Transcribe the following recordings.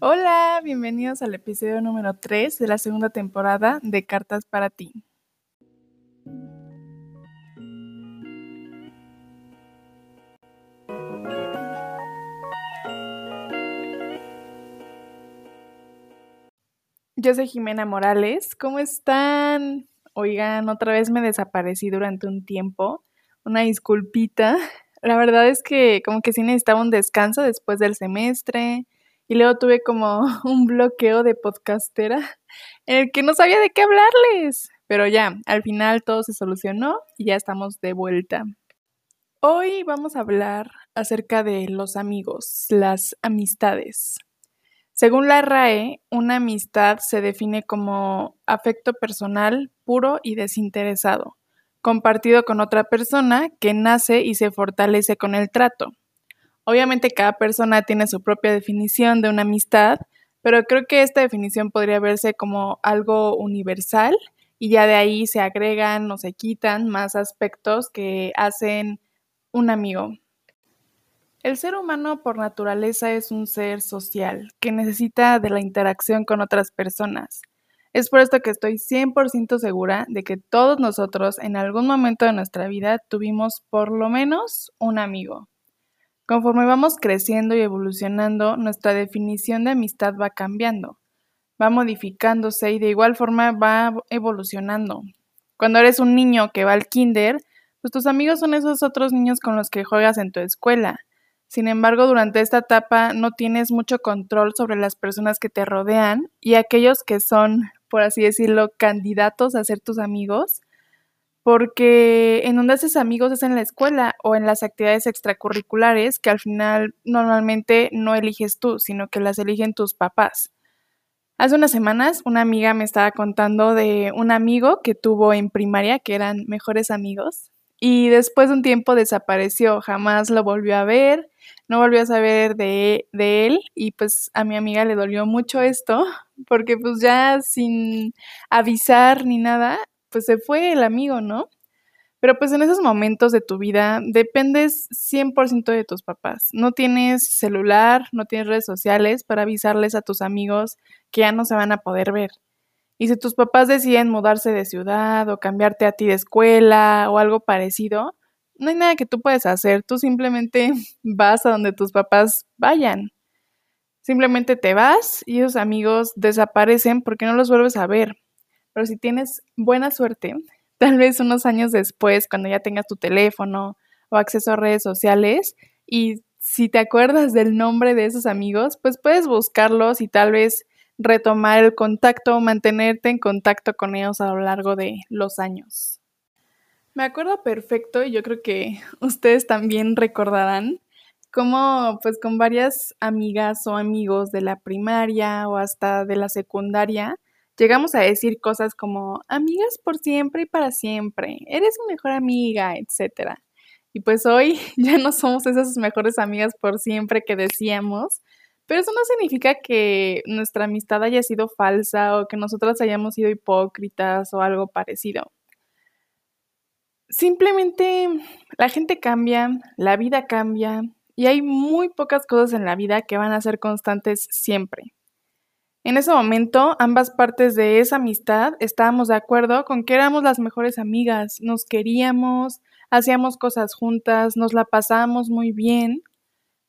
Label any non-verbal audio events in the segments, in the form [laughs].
Hola, bienvenidos al episodio número 3 de la segunda temporada de Cartas para ti. Yo soy Jimena Morales, ¿cómo están? Oigan, otra vez me desaparecí durante un tiempo, una disculpita. [laughs] La verdad es que como que sí necesitaba un descanso después del semestre y luego tuve como [laughs] un bloqueo de podcastera en el que no sabía de qué hablarles. Pero ya, al final todo se solucionó y ya estamos de vuelta. Hoy vamos a hablar acerca de los amigos, las amistades. Según la RAE, una amistad se define como afecto personal puro y desinteresado, compartido con otra persona que nace y se fortalece con el trato. Obviamente cada persona tiene su propia definición de una amistad, pero creo que esta definición podría verse como algo universal y ya de ahí se agregan o se quitan más aspectos que hacen un amigo. El ser humano por naturaleza es un ser social que necesita de la interacción con otras personas. Es por esto que estoy 100% segura de que todos nosotros en algún momento de nuestra vida tuvimos por lo menos un amigo. Conforme vamos creciendo y evolucionando, nuestra definición de amistad va cambiando, va modificándose y de igual forma va evolucionando. Cuando eres un niño que va al kinder, pues tus amigos son esos otros niños con los que juegas en tu escuela. Sin embargo, durante esta etapa no tienes mucho control sobre las personas que te rodean y aquellos que son, por así decirlo, candidatos a ser tus amigos, porque en donde haces amigos es en la escuela o en las actividades extracurriculares que al final normalmente no eliges tú, sino que las eligen tus papás. Hace unas semanas una amiga me estaba contando de un amigo que tuvo en primaria, que eran mejores amigos, y después de un tiempo desapareció, jamás lo volvió a ver, no volvió a saber de, de él y pues a mi amiga le dolió mucho esto, porque pues ya sin avisar ni nada, pues se fue el amigo, ¿no? Pero pues en esos momentos de tu vida dependes 100% de tus papás. No tienes celular, no tienes redes sociales para avisarles a tus amigos que ya no se van a poder ver. Y si tus papás deciden mudarse de ciudad o cambiarte a ti de escuela o algo parecido, no hay nada que tú puedas hacer. Tú simplemente [laughs] vas a donde tus papás vayan. Simplemente te vas y esos amigos desaparecen porque no los vuelves a ver. Pero si tienes buena suerte, [laughs] tal vez unos años después, cuando ya tengas tu teléfono o acceso a redes sociales, y si te acuerdas del nombre de esos amigos, pues puedes buscarlos y tal vez retomar el contacto mantenerte en contacto con ellos a lo largo de los años. Me acuerdo perfecto y yo creo que [laughs] ustedes también recordarán cómo pues con varias amigas o amigos de la primaria o hasta de la secundaria llegamos a decir cosas como amigas por siempre y para siempre, eres mi mejor amiga, etc. Y pues hoy [laughs] ya no somos esas mejores amigas por siempre que decíamos, pero eso no significa que nuestra amistad haya sido falsa o que nosotras hayamos sido hipócritas o algo parecido. Simplemente la gente cambia, la vida cambia y hay muy pocas cosas en la vida que van a ser constantes siempre. En ese momento, ambas partes de esa amistad estábamos de acuerdo con que éramos las mejores amigas, nos queríamos, hacíamos cosas juntas, nos la pasábamos muy bien.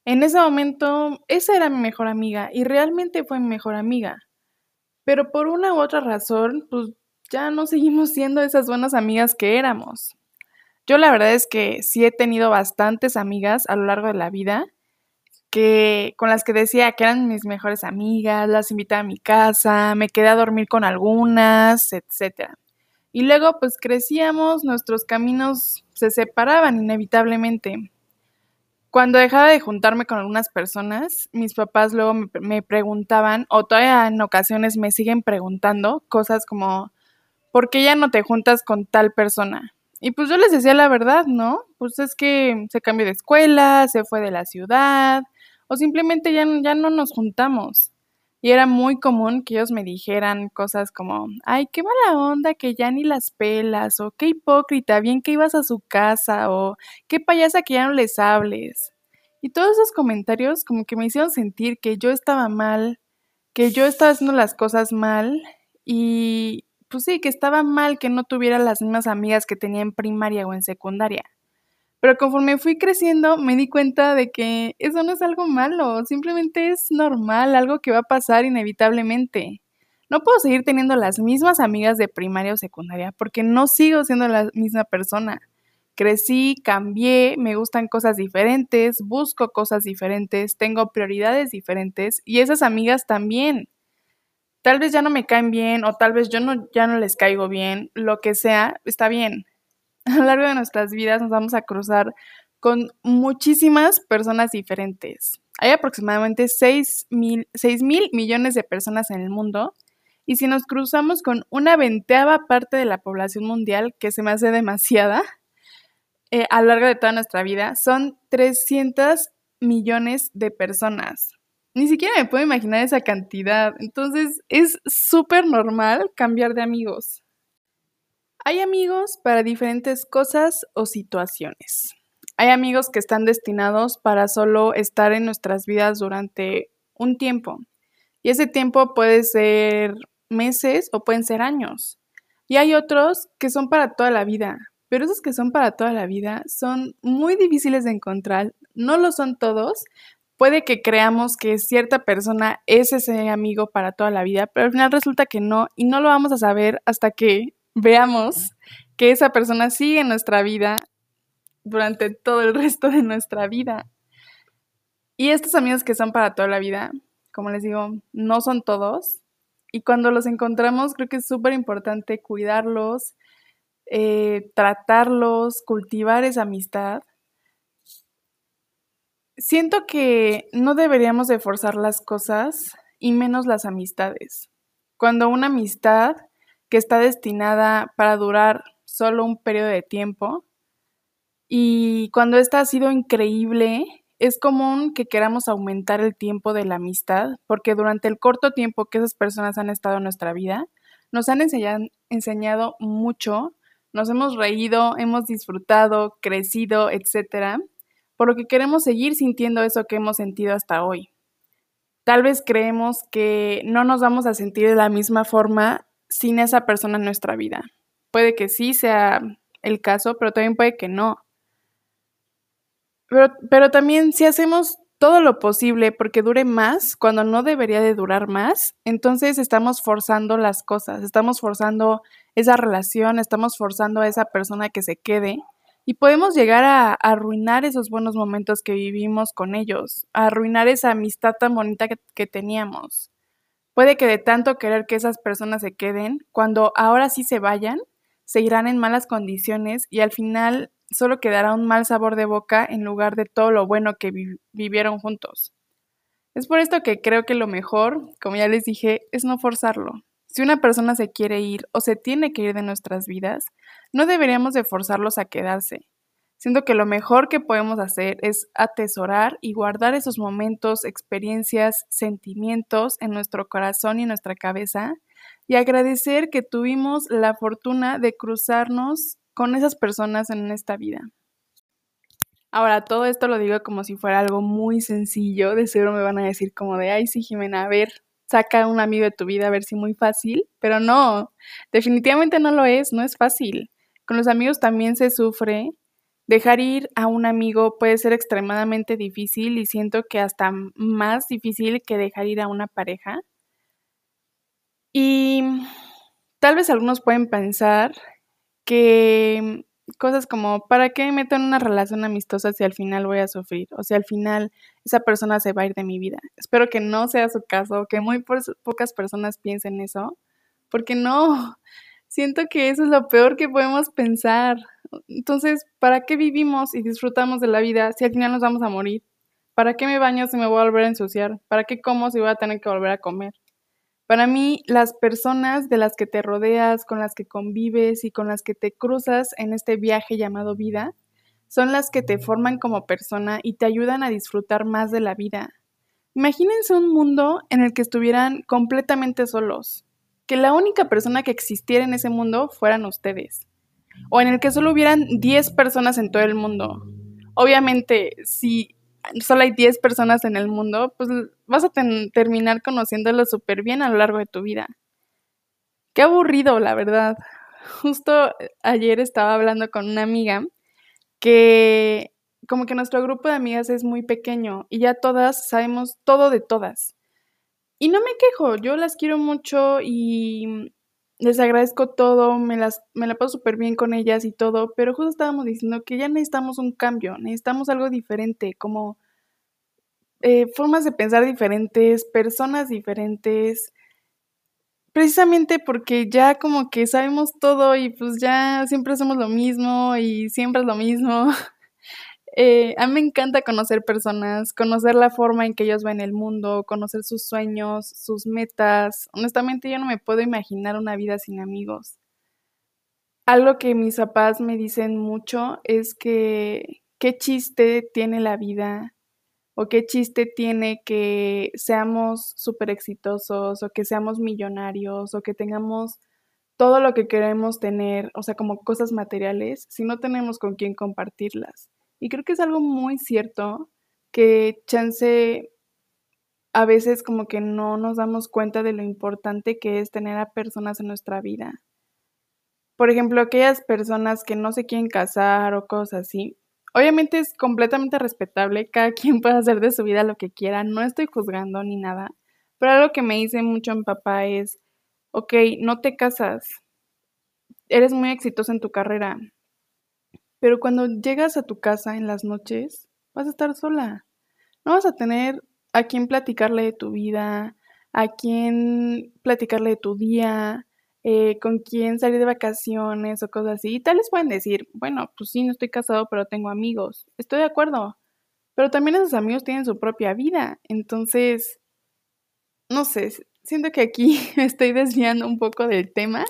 En ese momento, esa era mi mejor amiga y realmente fue mi mejor amiga. Pero por una u otra razón, pues ya no seguimos siendo esas buenas amigas que éramos. Yo la verdad es que sí he tenido bastantes amigas a lo largo de la vida que con las que decía que eran mis mejores amigas, las invitaba a mi casa, me quedé a dormir con algunas, etc. Y luego pues crecíamos, nuestros caminos se separaban inevitablemente. Cuando dejaba de juntarme con algunas personas, mis papás luego me, me preguntaban, o todavía en ocasiones me siguen preguntando cosas como, ¿por qué ya no te juntas con tal persona? Y pues yo les decía la verdad, ¿no? Pues es que se cambió de escuela, se fue de la ciudad, o simplemente ya, ya no nos juntamos. Y era muy común que ellos me dijeran cosas como, ay, qué mala onda que ya ni las pelas, o qué hipócrita, bien que ibas a su casa, o qué payasa que ya no les hables. Y todos esos comentarios como que me hicieron sentir que yo estaba mal, que yo estaba haciendo las cosas mal y pues sí, que estaba mal que no tuviera las mismas amigas que tenía en primaria o en secundaria. Pero conforme fui creciendo me di cuenta de que eso no es algo malo, simplemente es normal, algo que va a pasar inevitablemente. No puedo seguir teniendo las mismas amigas de primaria o secundaria porque no sigo siendo la misma persona. Crecí, cambié, me gustan cosas diferentes, busco cosas diferentes, tengo prioridades diferentes y esas amigas también. Tal vez ya no me caen bien o tal vez yo no, ya no les caigo bien, lo que sea, está bien. [laughs] A lo largo de nuestras vidas nos vamos a cruzar con muchísimas personas diferentes. Hay aproximadamente 6 mil, 6 mil millones de personas en el mundo y si nos cruzamos con una venteava parte de la población mundial, que se me hace demasiada, eh, a lo largo de toda nuestra vida, son 300 millones de personas. Ni siquiera me puedo imaginar esa cantidad. Entonces es súper normal cambiar de amigos. Hay amigos para diferentes cosas o situaciones. Hay amigos que están destinados para solo estar en nuestras vidas durante un tiempo. Y ese tiempo puede ser meses o pueden ser años. Y hay otros que son para toda la vida, pero esos que son para toda la vida son muy difíciles de encontrar. No lo son todos. Puede que creamos que cierta persona es ese amigo para toda la vida, pero al final resulta que no y no lo vamos a saber hasta que veamos que esa persona sigue en nuestra vida durante todo el resto de nuestra vida. Y estos amigos que son para toda la vida, como les digo, no son todos, y cuando los encontramos, creo que es súper importante cuidarlos, eh, tratarlos, cultivar esa amistad. Siento que no deberíamos de forzar las cosas y menos las amistades. Cuando una amistad que está destinada para durar solo un periodo de tiempo y cuando esta ha sido increíble es común que queramos aumentar el tiempo de la amistad porque durante el corto tiempo que esas personas han estado en nuestra vida, nos han enseñado, mucho, nos hemos reído, hemos disfrutado, crecido, etc. Por lo que queremos seguir sintiendo eso que hemos sentido hasta hoy. Tal vez creemos que no nos vamos a sentir de la misma forma sin esa persona en nuestra vida. Puede que sí sea el caso, pero también puede que no. Pero, pero también si hacemos todo lo posible porque dure más cuando no debería de durar más, entonces estamos forzando las cosas, estamos forzando esa relación, estamos forzando a esa persona que se quede y podemos llegar a, arruinar esos buenos momentos que vivimos con ellos, a arruinar esa amistad tan bonita que, que teníamos. Puede que de tanto querer que esas personas se queden, cuando ahora sí se vayan, se irán en malas condiciones y al final solo quedará un mal sabor de boca en lugar de todo lo bueno que vivieron juntos. Es por esto que creo que lo mejor, como ya les dije, es no forzarlo. Si una persona se quiere ir o se tiene que ir de nuestras vidas, no deberíamos de forzarlos a quedarse. Siento que lo mejor que podemos hacer es atesorar y guardar esos momentos, experiencias, sentimientos en nuestro corazón y en nuestra cabeza y agradecer que tuvimos la fortuna de cruzarnos con esas personas en esta vida. Ahora, todo esto lo digo como si fuera algo muy sencillo, de seguro me van a decir como de, ay, sí, Jimena, a ver, saca un amigo de tu vida, a ver si muy fácil, pero no, definitivamente no lo es, no es fácil. Con los amigos también se sufre. Dejar ir a un amigo puede ser extremadamente difícil y siento que hasta más difícil que dejar ir a una pareja. Y tal vez algunos pueden pensar que cosas como, ¿para qué me meto en una relación amistosa si al final voy a sufrir? O si al final esa persona se va a ir de mi vida. Espero que no sea su caso, que muy pocas personas piensen eso, porque no, siento que eso es lo peor que podemos pensar. Entonces, ¿para qué vivimos y disfrutamos de la vida si al final nos vamos a morir? ¿Para qué me baño si me voy a volver a ensuciar? ¿Para qué como si voy a tener que volver a comer? Para mí, las personas de las que te rodeas, con las que convives y con las que te cruzas en este viaje llamado vida, son las que te forman como persona y te ayudan a disfrutar más de la vida. Imagínense un mundo en el que estuvieran completamente solos, que la única persona que existiera en ese mundo fueran ustedes, o en el que solo hubieran 10 personas en todo el mundo. Obviamente, si solo hay 10 personas en el mundo, pues vas a terminar conociéndolo súper bien a lo largo de tu vida. Qué aburrido, la verdad. Justo ayer estaba hablando con una amiga que como que nuestro grupo de amigas es muy pequeño y ya todas sabemos todo de todas. Y no me quejo, yo las quiero mucho y les agradezco todo, me, las, me la paso súper bien con ellas y todo, pero justo estábamos diciendo que ya necesitamos un cambio, necesitamos algo diferente, como eh, formas de pensar diferentes, personas diferentes, precisamente porque ya como que sabemos todo y pues ya siempre hacemos lo mismo y siempre es lo mismo. [laughs] Eh, a mí me encanta conocer personas, conocer la forma en que ellos ven el mundo, conocer sus sueños, sus metas. Honestamente yo no me puedo imaginar una vida sin amigos. Algo que mis papás me dicen mucho es que qué chiste tiene la vida o qué chiste tiene que seamos súper exitosos o que seamos millonarios o que tengamos todo lo que queremos tener, o sea, como cosas materiales, si no tenemos con quién compartirlas. Y creo que es algo muy cierto que chance a veces como que no nos damos cuenta de lo importante que es tener a personas en nuestra vida. Por ejemplo, aquellas personas que no se quieren casar o cosas así. Obviamente es completamente respetable, cada [laughs] quien puede hacer de su vida lo que quiera, no estoy juzgando ni nada, pero algo que me dice mucho mi papá es, ok, no te casas, eres muy exitoso en tu carrera, pero cuando llegas a tu casa en las noches, vas a estar sola. No vas a tener a quién platicarle de tu vida, a quién platicarle de tu día, eh, con quién salir de vacaciones o cosas así. Y tal les pueden decir, bueno, pues sí, no estoy casado, pero tengo amigos. Estoy de acuerdo. Pero también esos amigos tienen su propia vida. Entonces, no sé, siento que aquí [laughs] estoy desviando un poco del tema.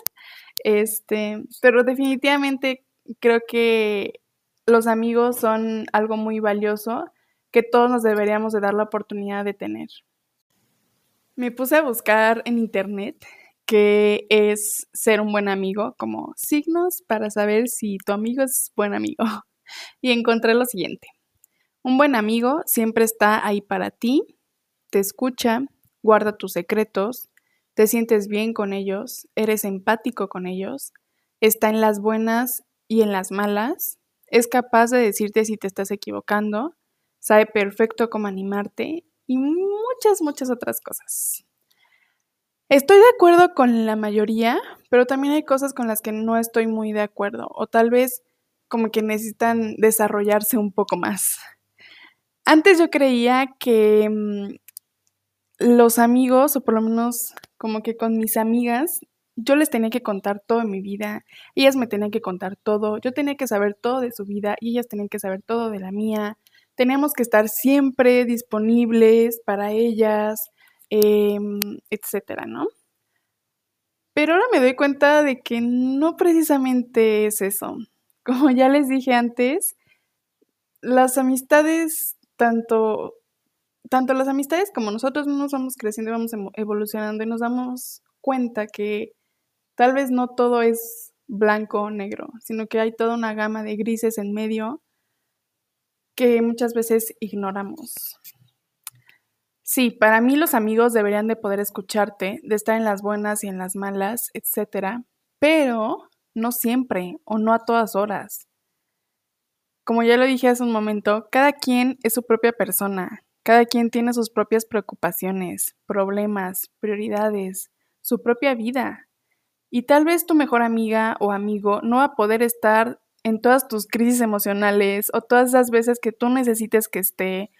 Este, pero definitivamente creo que los amigos son algo muy valioso que todos nos deberíamos de dar la oportunidad de tener. Me puse a buscar en internet qué es ser un buen amigo, como signos para saber si tu amigo es buen amigo. [laughs] Y encontré lo siguiente. Un buen amigo siempre está ahí para ti, te escucha, guarda tus secretos, te sientes bien con ellos, eres empático con ellos, está en las buenas y en las malas, es capaz de decirte si te estás equivocando, sabe perfecto cómo animarte y muchas, muchas otras cosas. Estoy de acuerdo con la mayoría, pero también hay cosas con las que no estoy muy de acuerdo o tal vez como que necesitan desarrollarse un poco más. Antes yo creía que mm, los amigos, o por lo menos como que con mis amigas, yo les tenía que contar todo en mi vida, ellas me tenían que contar todo, yo tenía que saber todo de su vida y ellas tenían que saber todo de la mía. Teníamos que estar siempre disponibles para ellas, em, etcétera, ¿no? Pero ahora me doy cuenta de que no precisamente es eso. [laughs] Como ya les dije antes, las amistades, tanto, tanto las amistades como nosotros nos vamos creciendo y vamos evolucionando y nos damos cuenta que Tal vez no todo es blanco o negro, sino que hay toda una gama de grises en medio que muchas veces ignoramos. Sí, para mí los amigos deberían de poder escucharte, de estar en las buenas y en las malas, etc. Pero no siempre o no a todas horas. Como ya lo dije hace un momento, cada quien es su propia persona, cada quien tiene sus propias preocupaciones, problemas, prioridades, su propia vida. Y tal vez tu mejor amiga o amigo no va a poder estar en todas tus crisis emocionales o todas esas veces que tú necesites que esté.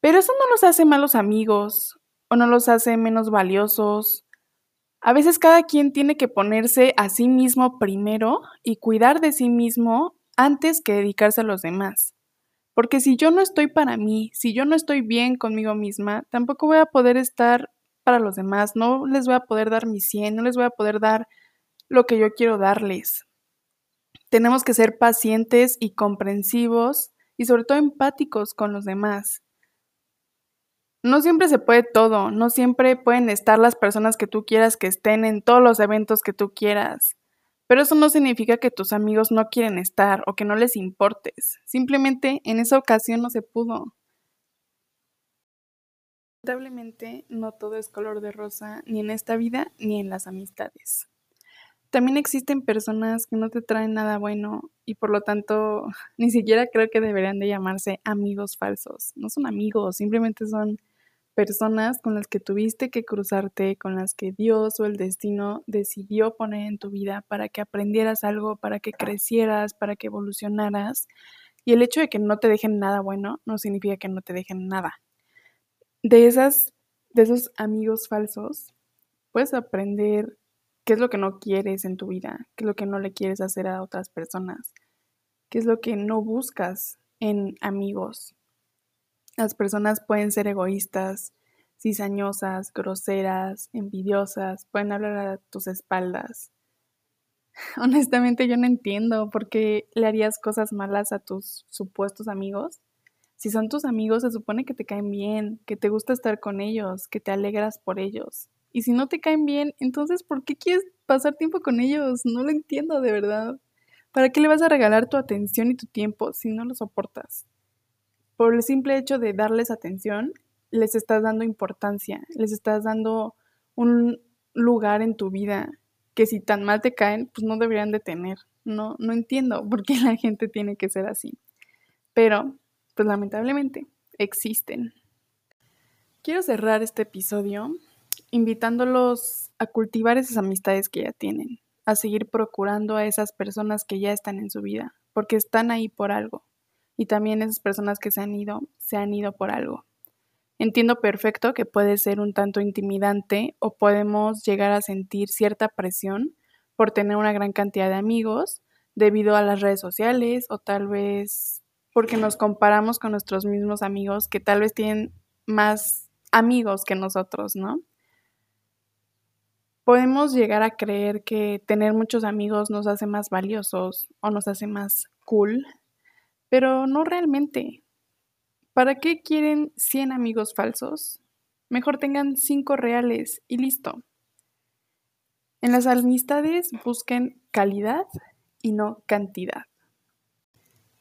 Pero eso no los hace malos amigos o no los hace menos valiosos. A veces cada quien tiene que ponerse a sí mismo primero y cuidar de sí mismo antes que dedicarse a los demás. Porque si yo no estoy para mí, si yo no estoy bien conmigo misma, tampoco voy a poder estar para los demás, no les voy a poder dar mi 100, no les voy a poder dar lo que yo quiero darles. Tenemos que ser pacientes y comprensivos y sobre todo empáticos con los demás. No siempre se puede todo, no siempre pueden estar las personas que tú quieras que estén en todos los eventos que tú quieras, Pero eso no significa que tus amigos no quieren estar o que no les importes. Simplemente en esa ocasión no se pudo. Lamentablemente no todo es color de rosa ni en esta vida ni en las amistades. También existen personas que no te traen nada bueno y por lo tanto [laughs] ni siquiera creo que deberían de llamarse amigos falsos. No son amigos, simplemente son personas con las que tuviste que cruzarte, con las que Dios o el destino decidió poner en tu vida para que aprendieras algo, para que crecieras, para que evolucionaras. Y el hecho de que no te dejen nada bueno no significa que no te dejen nada. De esas de esos amigos falsos puedes aprender qué es lo que no quieres en tu vida, qué es lo que no le quieres hacer a otras personas, qué es lo que no buscas en amigos, las personas pueden ser egoístas, cizañosas, groseras, envidiosas, pueden hablar a tus espaldas. [laughs] Honestamente yo no entiendo por qué le harías cosas malas a tus supuestos amigos. Si son tus amigos, se supone que te caen bien, que te gusta estar con ellos, que te alegras por ellos. Y si no te caen bien, entonces ¿por qué quieres pasar tiempo con ellos? No lo entiendo de verdad. ¿Para qué le vas a regalar tu atención y tu tiempo si no lo soportas? por el simple hecho de darles atención, les estás dando importancia, les estás dando un lugar en tu vida que si tan mal te caen, pues no deberían de tener. No, no entiendo por qué la gente tiene que ser así. Pero, pues lamentablemente, existen. Quiero cerrar este episodio invitándolos a cultivar esas amistades que ya tienen, a seguir procurando a esas personas que ya están en su vida, porque están ahí por algo y también esas personas que se han ido, se han ido por algo. Entiendo perfecto que puede ser un tanto intimidante o podemos llegar a sentir cierta presión por tener una gran cantidad de amigos debido a las redes sociales o tal vez porque nos comparamos con nuestros mismos amigos que tal vez tienen más amigos que nosotros, ¿no? Podemos llegar a creer que tener muchos amigos nos hace más valiosos o nos hace más cool pero no realmente. ¿Para qué quieren 100 amigos falsos? Mejor tengan 5 reales y listo. En las amistades busquen calidad y no cantidad.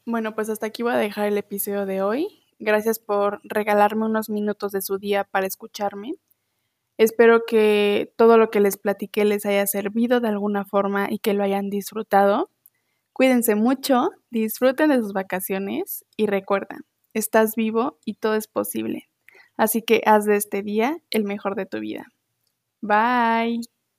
Bueno, pues hasta aquí voy a dejar el episodio de hoy. Gracias por regalarme unos minutos de su día para escucharme. Espero que todo lo que les platiqué les haya servido de alguna forma y que lo hayan disfrutado. Cuídense mucho, disfruten de sus vacaciones y recuerda, estás vivo y todo es posible. Así que haz de este día el mejor de tu vida. Bye.